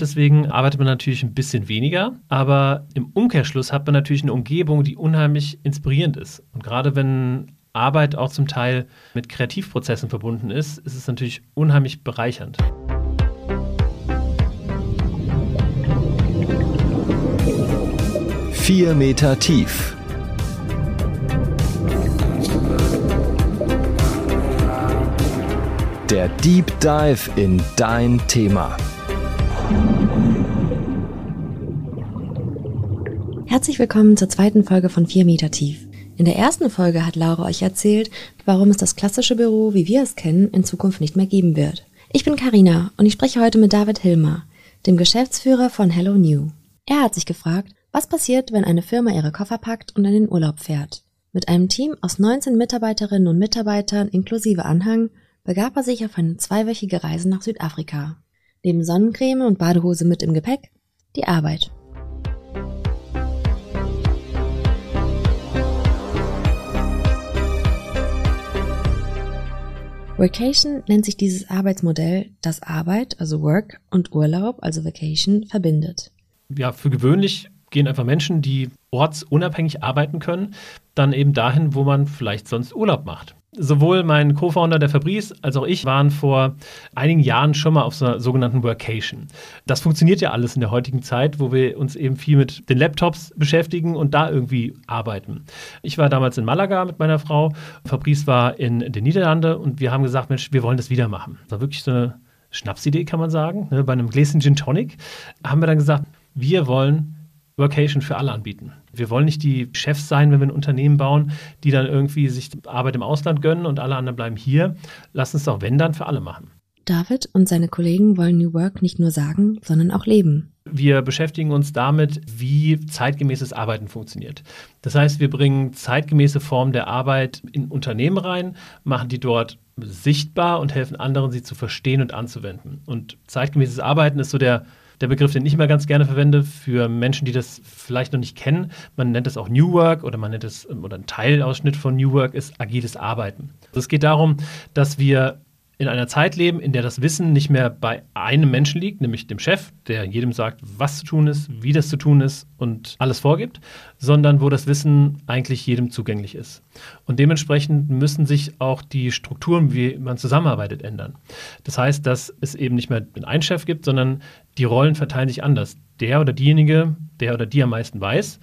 Deswegen arbeitet man natürlich ein bisschen weniger, aber im Umkehrschluss hat man natürlich eine Umgebung, die unheimlich inspirierend ist. Und gerade wenn Arbeit auch zum Teil mit Kreativprozessen verbunden ist, ist es natürlich unheimlich bereichernd. Vier Meter tief. Der Deep Dive in dein Thema. Herzlich willkommen zur zweiten Folge von 4 Meter tief. In der ersten Folge hat Laura euch erzählt, warum es das klassische Büro, wie wir es kennen, in Zukunft nicht mehr geben wird. Ich bin Karina und ich spreche heute mit David Hilmer, dem Geschäftsführer von Hello New. Er hat sich gefragt, was passiert, wenn eine Firma ihre Koffer packt und in den Urlaub fährt. Mit einem Team aus 19 Mitarbeiterinnen und Mitarbeitern inklusive Anhang begab er sich auf eine zweiwöchige Reise nach Südafrika. Neben Sonnencreme und Badehose mit im Gepäck die Arbeit. Vacation nennt sich dieses Arbeitsmodell, das Arbeit, also Work, und Urlaub, also Vacation, verbindet. Ja, für gewöhnlich gehen einfach Menschen, die ortsunabhängig arbeiten können, dann eben dahin, wo man vielleicht sonst Urlaub macht. Sowohl mein Co-Founder der Fabrice als auch ich waren vor einigen Jahren schon mal auf so einer sogenannten Workation. Das funktioniert ja alles in der heutigen Zeit, wo wir uns eben viel mit den Laptops beschäftigen und da irgendwie arbeiten. Ich war damals in Malaga mit meiner Frau, Fabrice war in den Niederlanden und wir haben gesagt, Mensch, wir wollen das wieder machen. Das war wirklich so eine Schnapsidee, kann man sagen. Ne, bei einem Gläschen Gin Tonic haben wir dann gesagt, wir wollen Workation für alle anbieten. Wir wollen nicht die Chefs sein, wenn wir ein Unternehmen bauen, die dann irgendwie sich Arbeit im Ausland gönnen und alle anderen bleiben hier. Lass uns doch, wenn dann, für alle machen. David und seine Kollegen wollen New Work nicht nur sagen, sondern auch leben. Wir beschäftigen uns damit, wie zeitgemäßes Arbeiten funktioniert. Das heißt, wir bringen zeitgemäße Formen der Arbeit in Unternehmen rein, machen die dort sichtbar und helfen anderen, sie zu verstehen und anzuwenden. Und zeitgemäßes Arbeiten ist so der der Begriff, den ich immer ganz gerne verwende für Menschen, die das vielleicht noch nicht kennen. Man nennt es auch New Work oder man nennt es, oder ein Teilausschnitt von New Work ist agiles Arbeiten. Also es geht darum, dass wir in einer Zeit leben, in der das Wissen nicht mehr bei einem Menschen liegt, nämlich dem Chef, der jedem sagt, was zu tun ist, wie das zu tun ist und alles vorgibt, sondern wo das Wissen eigentlich jedem zugänglich ist. Und dementsprechend müssen sich auch die Strukturen, wie man zusammenarbeitet, ändern. Das heißt, dass es eben nicht mehr einen Chef gibt, sondern die Rollen verteilen sich anders. Der oder diejenige, der oder die am meisten weiß,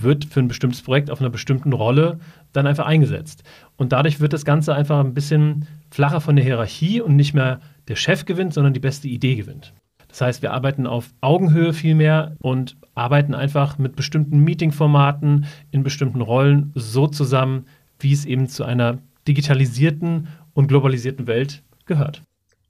wird für ein bestimmtes Projekt auf einer bestimmten Rolle dann einfach eingesetzt. Und dadurch wird das Ganze einfach ein bisschen flacher von der Hierarchie und nicht mehr der Chef gewinnt, sondern die beste Idee gewinnt. Das heißt, wir arbeiten auf Augenhöhe viel mehr und arbeiten einfach mit bestimmten Meetingformaten in bestimmten Rollen so zusammen, wie es eben zu einer digitalisierten und globalisierten Welt gehört.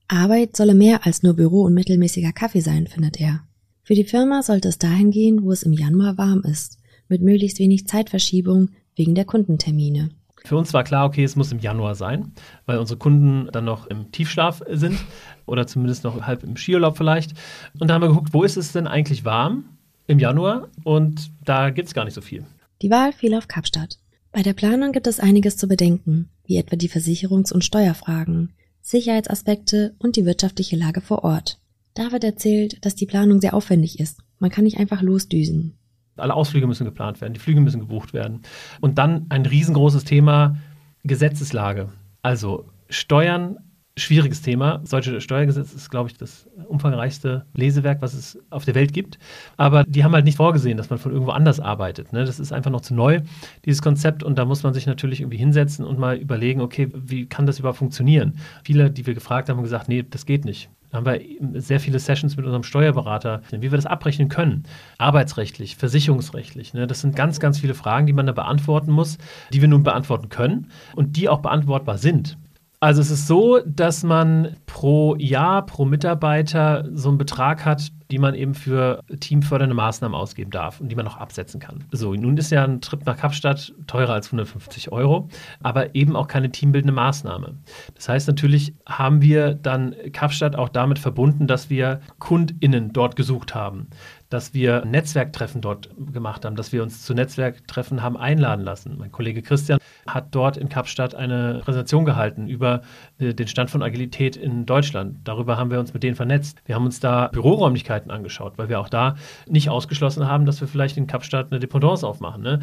Arbeit solle mehr als nur Büro und mittelmäßiger Kaffee sein, findet er. Für die Firma sollte es dahin gehen, wo es im Januar warm ist, mit möglichst wenig Zeitverschiebung wegen der Kundentermine. Für uns war klar, okay, es muss im Januar sein, weil unsere Kunden dann noch im Tiefschlaf sind oder zumindest noch halb im Skiurlaub vielleicht. Und da haben wir geguckt, wo ist es denn eigentlich warm im Januar? Und da gibt es gar nicht so viel. Die Wahl fiel auf Kapstadt. Bei der Planung gibt es einiges zu bedenken, wie etwa die Versicherungs- und Steuerfragen, Sicherheitsaspekte und die wirtschaftliche Lage vor Ort. David erzählt, dass die Planung sehr aufwendig ist. Man kann nicht einfach losdüsen. Alle Ausflüge müssen geplant werden, die Flüge müssen gebucht werden. Und dann ein riesengroßes Thema Gesetzeslage. Also Steuern, schwieriges Thema. Solche Steuergesetz ist, glaube ich, das umfangreichste Lesewerk, was es auf der Welt gibt. Aber die haben halt nicht vorgesehen, dass man von irgendwo anders arbeitet. Ne? Das ist einfach noch zu neu, dieses Konzept. Und da muss man sich natürlich irgendwie hinsetzen und mal überlegen, okay, wie kann das überhaupt funktionieren? Viele, die wir gefragt haben, haben gesagt, nee, das geht nicht. Da haben wir sehr viele Sessions mit unserem Steuerberater, wie wir das abrechnen können. Arbeitsrechtlich, versicherungsrechtlich. Ne? Das sind ganz, ganz viele Fragen, die man da beantworten muss, die wir nun beantworten können und die auch beantwortbar sind. Also es ist so, dass man pro Jahr, pro Mitarbeiter so einen Betrag hat, die man eben für teamfördernde Maßnahmen ausgeben darf und die man noch absetzen kann. So, nun ist ja ein Trip nach Kapstadt teurer als 150 Euro, aber eben auch keine teambildende Maßnahme. Das heißt, natürlich haben wir dann Kapstadt auch damit verbunden, dass wir KundInnen dort gesucht haben. Dass wir Netzwerktreffen dort gemacht haben, dass wir uns zu Netzwerktreffen haben einladen lassen. Mein Kollege Christian hat dort in Kapstadt eine Präsentation gehalten über äh, den Stand von Agilität in Deutschland. Darüber haben wir uns mit denen vernetzt. Wir haben uns da Büroräumlichkeiten angeschaut, weil wir auch da nicht ausgeschlossen haben, dass wir vielleicht in Kapstadt eine Dependance aufmachen. Ne?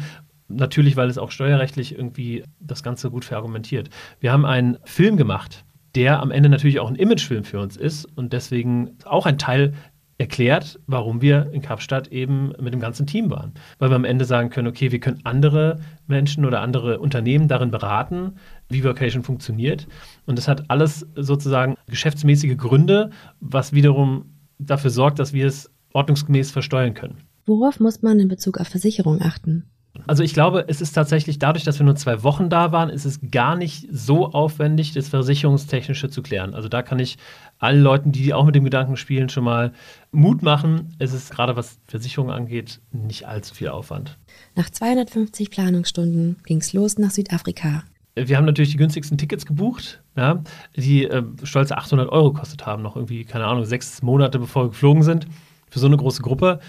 Natürlich, weil es auch steuerrechtlich irgendwie das Ganze gut verargumentiert. Wir haben einen Film gemacht, der am Ende natürlich auch ein Imagefilm für uns ist und deswegen auch ein Teil erklärt, warum wir in Kapstadt eben mit dem ganzen Team waren. Weil wir am Ende sagen können, okay, wir können andere Menschen oder andere Unternehmen darin beraten, wie Vocation funktioniert. Und das hat alles sozusagen geschäftsmäßige Gründe, was wiederum dafür sorgt, dass wir es ordnungsgemäß versteuern können. Worauf muss man in Bezug auf Versicherung achten? Also ich glaube, es ist tatsächlich dadurch, dass wir nur zwei Wochen da waren, ist es gar nicht so aufwendig, das Versicherungstechnische zu klären. Also da kann ich allen Leuten, die auch mit dem Gedanken spielen, schon mal Mut machen. Es ist gerade was Versicherung angeht, nicht allzu viel Aufwand. Nach 250 Planungsstunden ging es los nach Südafrika. Wir haben natürlich die günstigsten Tickets gebucht, ja, die äh, stolze 800 Euro gekostet haben, noch irgendwie, keine Ahnung, sechs Monate bevor wir geflogen sind, für so eine große Gruppe.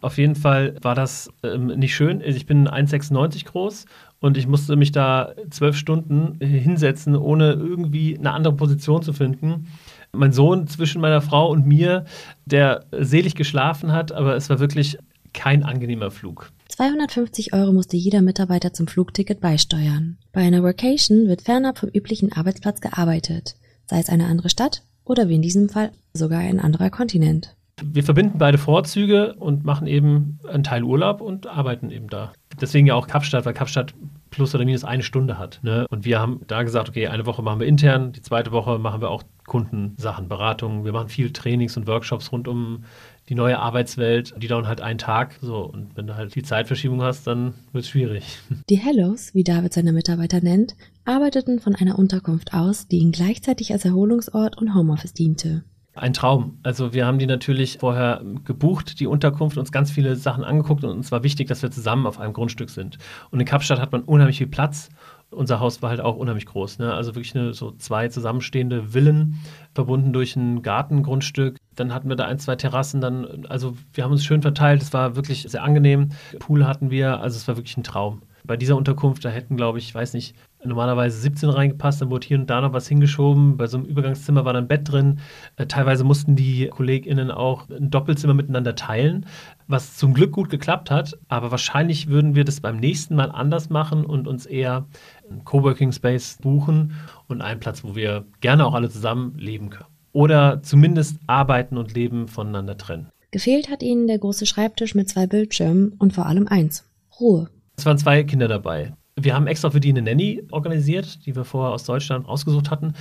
Auf jeden Fall war das ähm, nicht schön. Ich bin 1,96 groß und ich musste mich da zwölf Stunden hinsetzen, ohne irgendwie eine andere Position zu finden. Mein Sohn zwischen meiner Frau und mir, der selig geschlafen hat, aber es war wirklich kein angenehmer Flug. 250 Euro musste jeder Mitarbeiter zum Flugticket beisteuern. Bei einer Workation wird fernab vom üblichen Arbeitsplatz gearbeitet, sei es eine andere Stadt oder wie in diesem Fall sogar ein anderer Kontinent wir verbinden beide Vorzüge und machen eben einen Teil Urlaub und arbeiten eben da. Deswegen ja auch Kapstadt, weil Kapstadt plus oder minus eine Stunde hat. Ne? Und wir haben da gesagt, okay, eine Woche machen wir intern, die zweite Woche machen wir auch Kundensachen, Beratungen. Wir machen viel Trainings und Workshops rund um die neue Arbeitswelt. Die dauern halt einen Tag. So, und wenn du halt die Zeitverschiebung hast, dann wird es schwierig. Die Hellos, wie David seine Mitarbeiter nennt, arbeiteten von einer Unterkunft aus, die ihnen gleichzeitig als Erholungsort und Homeoffice diente. Ein Traum. Also wir haben die natürlich vorher gebucht, die Unterkunft, uns ganz viele Sachen angeguckt und uns war wichtig, dass wir zusammen auf einem Grundstück sind. Und in Kapstadt hat man unheimlich viel Platz. Unser Haus war halt auch unheimlich groß. Ne? Also wirklich eine, so zwei zusammenstehende Villen, verbunden durch ein Gartengrundstück. Dann hatten wir da ein, zwei Terrassen. Dann, also wir haben uns schön verteilt. Es war wirklich sehr angenehm. Pool hatten wir. Also es war wirklich ein Traum bei dieser Unterkunft, da hätten, glaube ich, weiß nicht, normalerweise 17 reingepasst, dann wurde hier und da noch was hingeschoben. Bei so einem Übergangszimmer war dann ein Bett drin. Äh, teilweise mussten die KollegInnen auch ein Doppelzimmer miteinander teilen, was zum Glück gut geklappt hat. Aber wahrscheinlich würden wir das beim nächsten Mal anders machen und uns eher einen Coworking Space buchen und einen Platz, wo wir gerne auch alle zusammen leben können. Oder zumindest arbeiten und leben voneinander trennen. Gefehlt hat ihnen der große Schreibtisch mit zwei Bildschirmen und vor allem eins: Ruhe. Es waren zwei Kinder dabei. Wir haben extra für die eine Nanny organisiert, die wir vorher aus Deutschland ausgesucht hatten.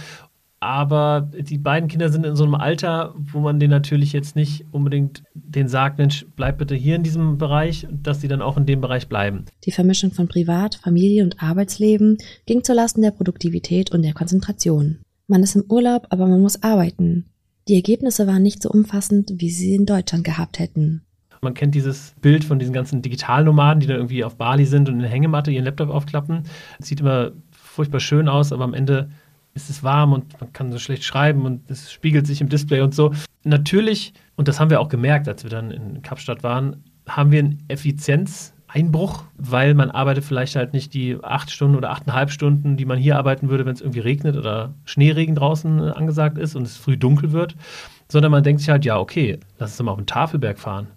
Aber die beiden Kinder sind in so einem Alter, wo man denen natürlich jetzt nicht unbedingt den sagt, Mensch, bleib bitte hier in diesem Bereich, dass sie dann auch in dem Bereich bleiben. Die Vermischung von Privat, Familie und Arbeitsleben ging zulasten der Produktivität und der Konzentration. Man ist im Urlaub, aber man muss arbeiten. Die Ergebnisse waren nicht so umfassend, wie sie in Deutschland gehabt hätten. Man kennt dieses Bild von diesen ganzen Digitalnomaden, die da irgendwie auf Bali sind und in der Hängematte ihren Laptop aufklappen. Das sieht immer furchtbar schön aus, aber am Ende ist es warm und man kann so schlecht schreiben und es spiegelt sich im Display und so. Natürlich, und das haben wir auch gemerkt, als wir dann in Kapstadt waren, haben wir einen Effizienzeinbruch, weil man arbeitet vielleicht halt nicht die acht Stunden oder achteinhalb Stunden, die man hier arbeiten würde, wenn es irgendwie regnet oder Schneeregen draußen angesagt ist und es früh dunkel wird, sondern man denkt sich halt, ja, okay, lass uns mal auf den Tafelberg fahren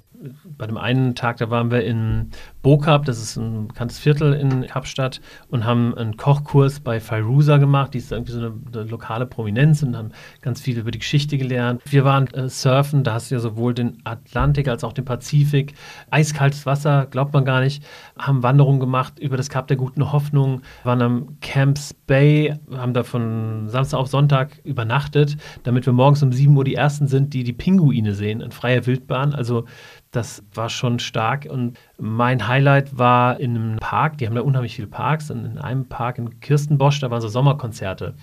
bei dem einen Tag, da waren wir in Bokab, das ist ein bekanntes Viertel in Kapstadt, und haben einen Kochkurs bei Fairuza gemacht, die ist irgendwie so eine, eine, lokale Prominenz und haben ganz viel über die Geschichte gelernt. Wir waren äh, surfen, da hast du ja sowohl den Atlantik als auch den Pazifik, eiskaltes Wasser, glaubt man gar nicht, haben Wanderungen gemacht über das Kap der Guten Hoffnung, waren am Camps Bay, haben da von Samstag auf Sonntag übernachtet, damit wir morgens um 7 Uhr die Ersten sind, die die Pinguine sehen in freier Wildbahn. Also das war schon stark. Und mein Highlight war in einem Park, die haben da unheimlich viele Parks. Und in einem Park in Kirstenbosch, da waren so Sommerkonzerte.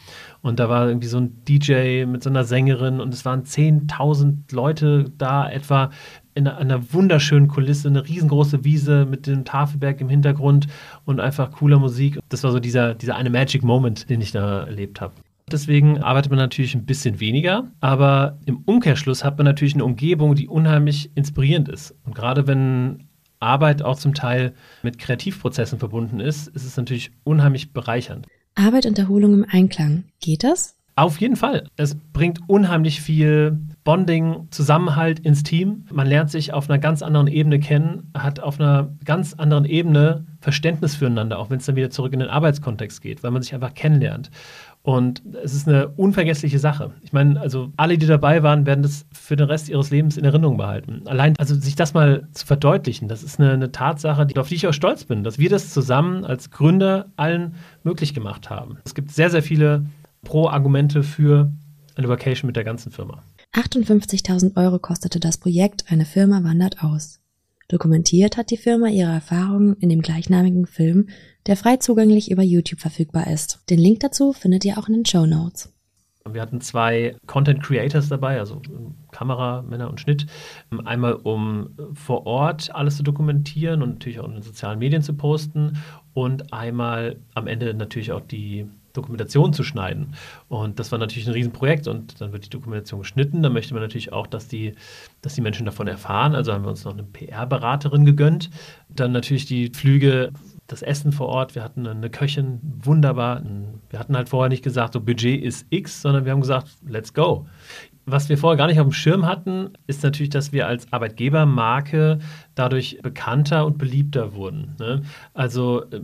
Und da war irgendwie so ein DJ mit so einer Sängerin und es waren 10.000 Leute da etwa in einer wunderschönen Kulisse, eine riesengroße Wiese mit dem Tafelberg im Hintergrund und einfach cooler Musik. Das war so dieser, dieser eine Magic Moment, den ich da erlebt habe. Deswegen arbeitet man natürlich ein bisschen weniger, aber im Umkehrschluss hat man natürlich eine Umgebung, die unheimlich inspirierend ist. Und gerade wenn Arbeit auch zum Teil mit Kreativprozessen verbunden ist, ist es natürlich unheimlich bereichernd. Arbeit und Erholung im Einklang. Geht das? Auf jeden Fall. Es bringt unheimlich viel Bonding, Zusammenhalt ins Team. Man lernt sich auf einer ganz anderen Ebene kennen, hat auf einer ganz anderen Ebene Verständnis füreinander, auch wenn es dann wieder zurück in den Arbeitskontext geht, weil man sich einfach kennenlernt. Und es ist eine unvergessliche Sache. Ich meine, also alle, die dabei waren, werden das für den Rest ihres Lebens in Erinnerung behalten. Allein, also sich das mal zu verdeutlichen, das ist eine, eine Tatsache, auf die ich auch stolz bin, dass wir das zusammen als Gründer allen möglich gemacht haben. Es gibt sehr, sehr viele Pro-Argumente für eine Vacation mit der ganzen Firma. 58.000 Euro kostete das Projekt Eine Firma wandert aus. Dokumentiert hat die Firma ihre Erfahrungen in dem gleichnamigen Film, der frei zugänglich über YouTube verfügbar ist. Den Link dazu findet ihr auch in den Show Notes. Wir hatten zwei Content Creators dabei, also Kamera, Männer und Schnitt. Einmal, um vor Ort alles zu dokumentieren und natürlich auch in den sozialen Medien zu posten. Und einmal am Ende natürlich auch die Dokumentation zu schneiden. Und das war natürlich ein Riesenprojekt und dann wird die Dokumentation geschnitten. Da möchte man natürlich auch, dass die, dass die Menschen davon erfahren. Also haben wir uns noch eine PR-Beraterin gegönnt. Dann natürlich die Flüge das Essen vor Ort, wir hatten eine Köchin, wunderbar. Wir hatten halt vorher nicht gesagt, so Budget ist X, sondern wir haben gesagt, let's go. Was wir vorher gar nicht auf dem Schirm hatten, ist natürlich, dass wir als Arbeitgebermarke dadurch bekannter und beliebter wurden. Ne? Also äh,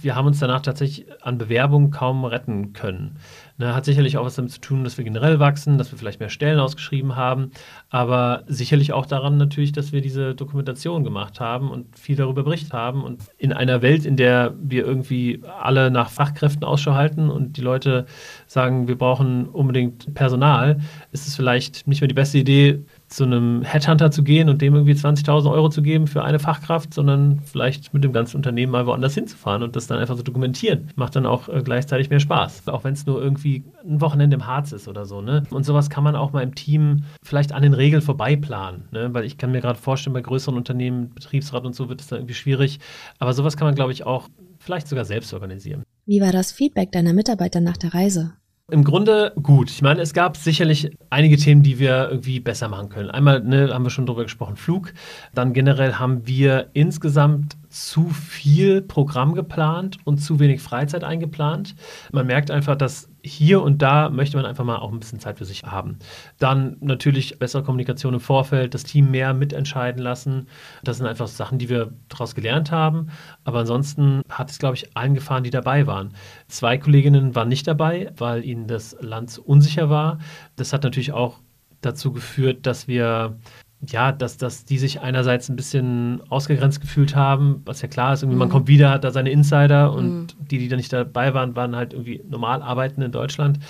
wir haben uns danach tatsächlich an Bewerbungen kaum retten können. Ne? Hat sicherlich auch was damit zu tun, dass wir generell wachsen, dass wir vielleicht mehr Stellen ausgeschrieben haben, aber sicherlich auch daran natürlich, dass wir diese Dokumentation gemacht haben und viel darüber berichtet haben. Und in einer Welt, in der wir irgendwie alle nach Fachkräften Ausschau halten und die Leute sagen, wir brauchen unbedingt Personal, ist es vielleicht nicht mehr die beste Idee, zu einem Headhunter zu gehen und dem irgendwie 20.000 Euro zu geben für eine Fachkraft, sondern vielleicht mit dem ganzen Unternehmen mal woanders hinzufahren und das dann einfach zu so dokumentieren. Macht dann auch äh, gleichzeitig mehr Spaß. Auch wenn es nur irgendwie ein Wochenende im Harz ist oder so. Ne? Und sowas kann man auch mal im Team vielleicht an den Regeln vorbeiplanen. Ne? Weil ich kann mir gerade vorstellen, bei größeren Unternehmen, Betriebsrat und so wird es dann irgendwie schwierig. Aber sowas kann man, glaube ich, auch vielleicht sogar selbst organisieren. Wie war das Feedback deiner Mitarbeiter nach der Reise? Im Grunde gut. Ich meine, es gab sicherlich einige Themen, die wir irgendwie besser machen können. Einmal ne, haben wir schon drüber gesprochen, Flug. Dann generell haben wir insgesamt zu viel Programm geplant und zu wenig Freizeit eingeplant. Man merkt einfach, dass hier und da möchte man einfach mal auch ein bisschen Zeit für sich haben. Dann natürlich bessere Kommunikation im Vorfeld, das Team mehr mitentscheiden lassen. Das sind einfach Sachen, die wir daraus gelernt haben. Aber ansonsten hat es, glaube ich, allen gefahren, die dabei waren. Zwei Kolleginnen waren nicht dabei, weil ihnen das Land unsicher war. Das hat natürlich auch dazu geführt, dass wir ja, dass, dass die sich einerseits ein bisschen ausgegrenzt gefühlt haben, was ja klar ist, irgendwie mhm. man kommt wieder, hat da seine Insider und mhm. die, die da nicht dabei waren, waren halt irgendwie normal arbeiten in Deutschland.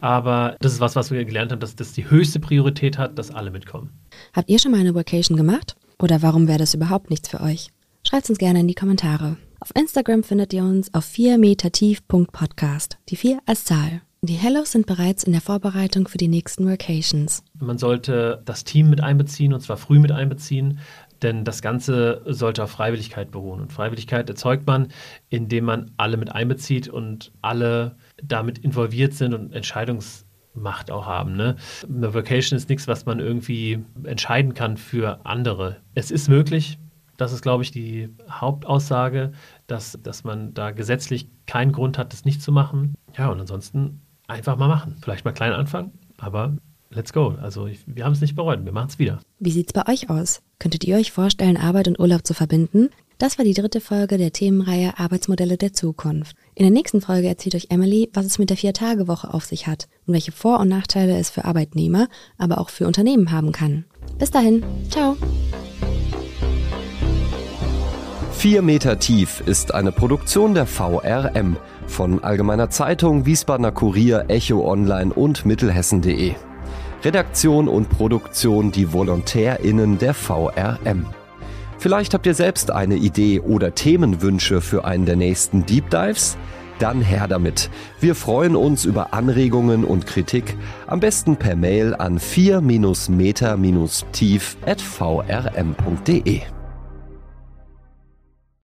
Aber das ist was, was wir gelernt haben, dass das die höchste Priorität hat, dass alle mitkommen. Habt ihr schon mal eine Vacation gemacht? Oder warum wäre das überhaupt nichts für euch? Schreibt uns gerne in die Kommentare. Auf Instagram findet ihr uns auf 4 Meter tief.podcast. Die 4 als Zahl. Die Hellos sind bereits in der Vorbereitung für die nächsten Workations. Man sollte das Team mit einbeziehen und zwar früh mit einbeziehen, denn das Ganze sollte auf Freiwilligkeit beruhen. Und Freiwilligkeit erzeugt man, indem man alle mit einbezieht und alle damit involviert sind und Entscheidungsmacht auch haben. Ne? Eine Vacation ist nichts, was man irgendwie entscheiden kann für andere. Es ist möglich, das ist, glaube ich, die Hauptaussage, dass, dass man da gesetzlich keinen Grund hat, das nicht zu machen. Ja, und ansonsten einfach mal machen. Vielleicht mal klein anfangen, aber let's go. Also ich, wir haben es nicht bereut, wir machen es wieder. Wie sieht es bei euch aus? Könntet ihr euch vorstellen, Arbeit und Urlaub zu verbinden? Das war die dritte Folge der Themenreihe Arbeitsmodelle der Zukunft. In der nächsten Folge erzählt euch Emily, was es mit der Vier-Tage-Woche auf sich hat und welche Vor- und Nachteile es für Arbeitnehmer, aber auch für Unternehmen haben kann. Bis dahin, ciao! 4 Meter tief ist eine Produktion der VRM von Allgemeiner Zeitung, Wiesbadener Kurier, Echo Online und Mittelhessen.de. Redaktion und Produktion die VolontärInnen der VRM. Vielleicht habt ihr selbst eine Idee oder Themenwünsche für einen der nächsten Deep Dives? Dann her damit. Wir freuen uns über Anregungen und Kritik, am besten per Mail an 4-meter-tief at vrm.de.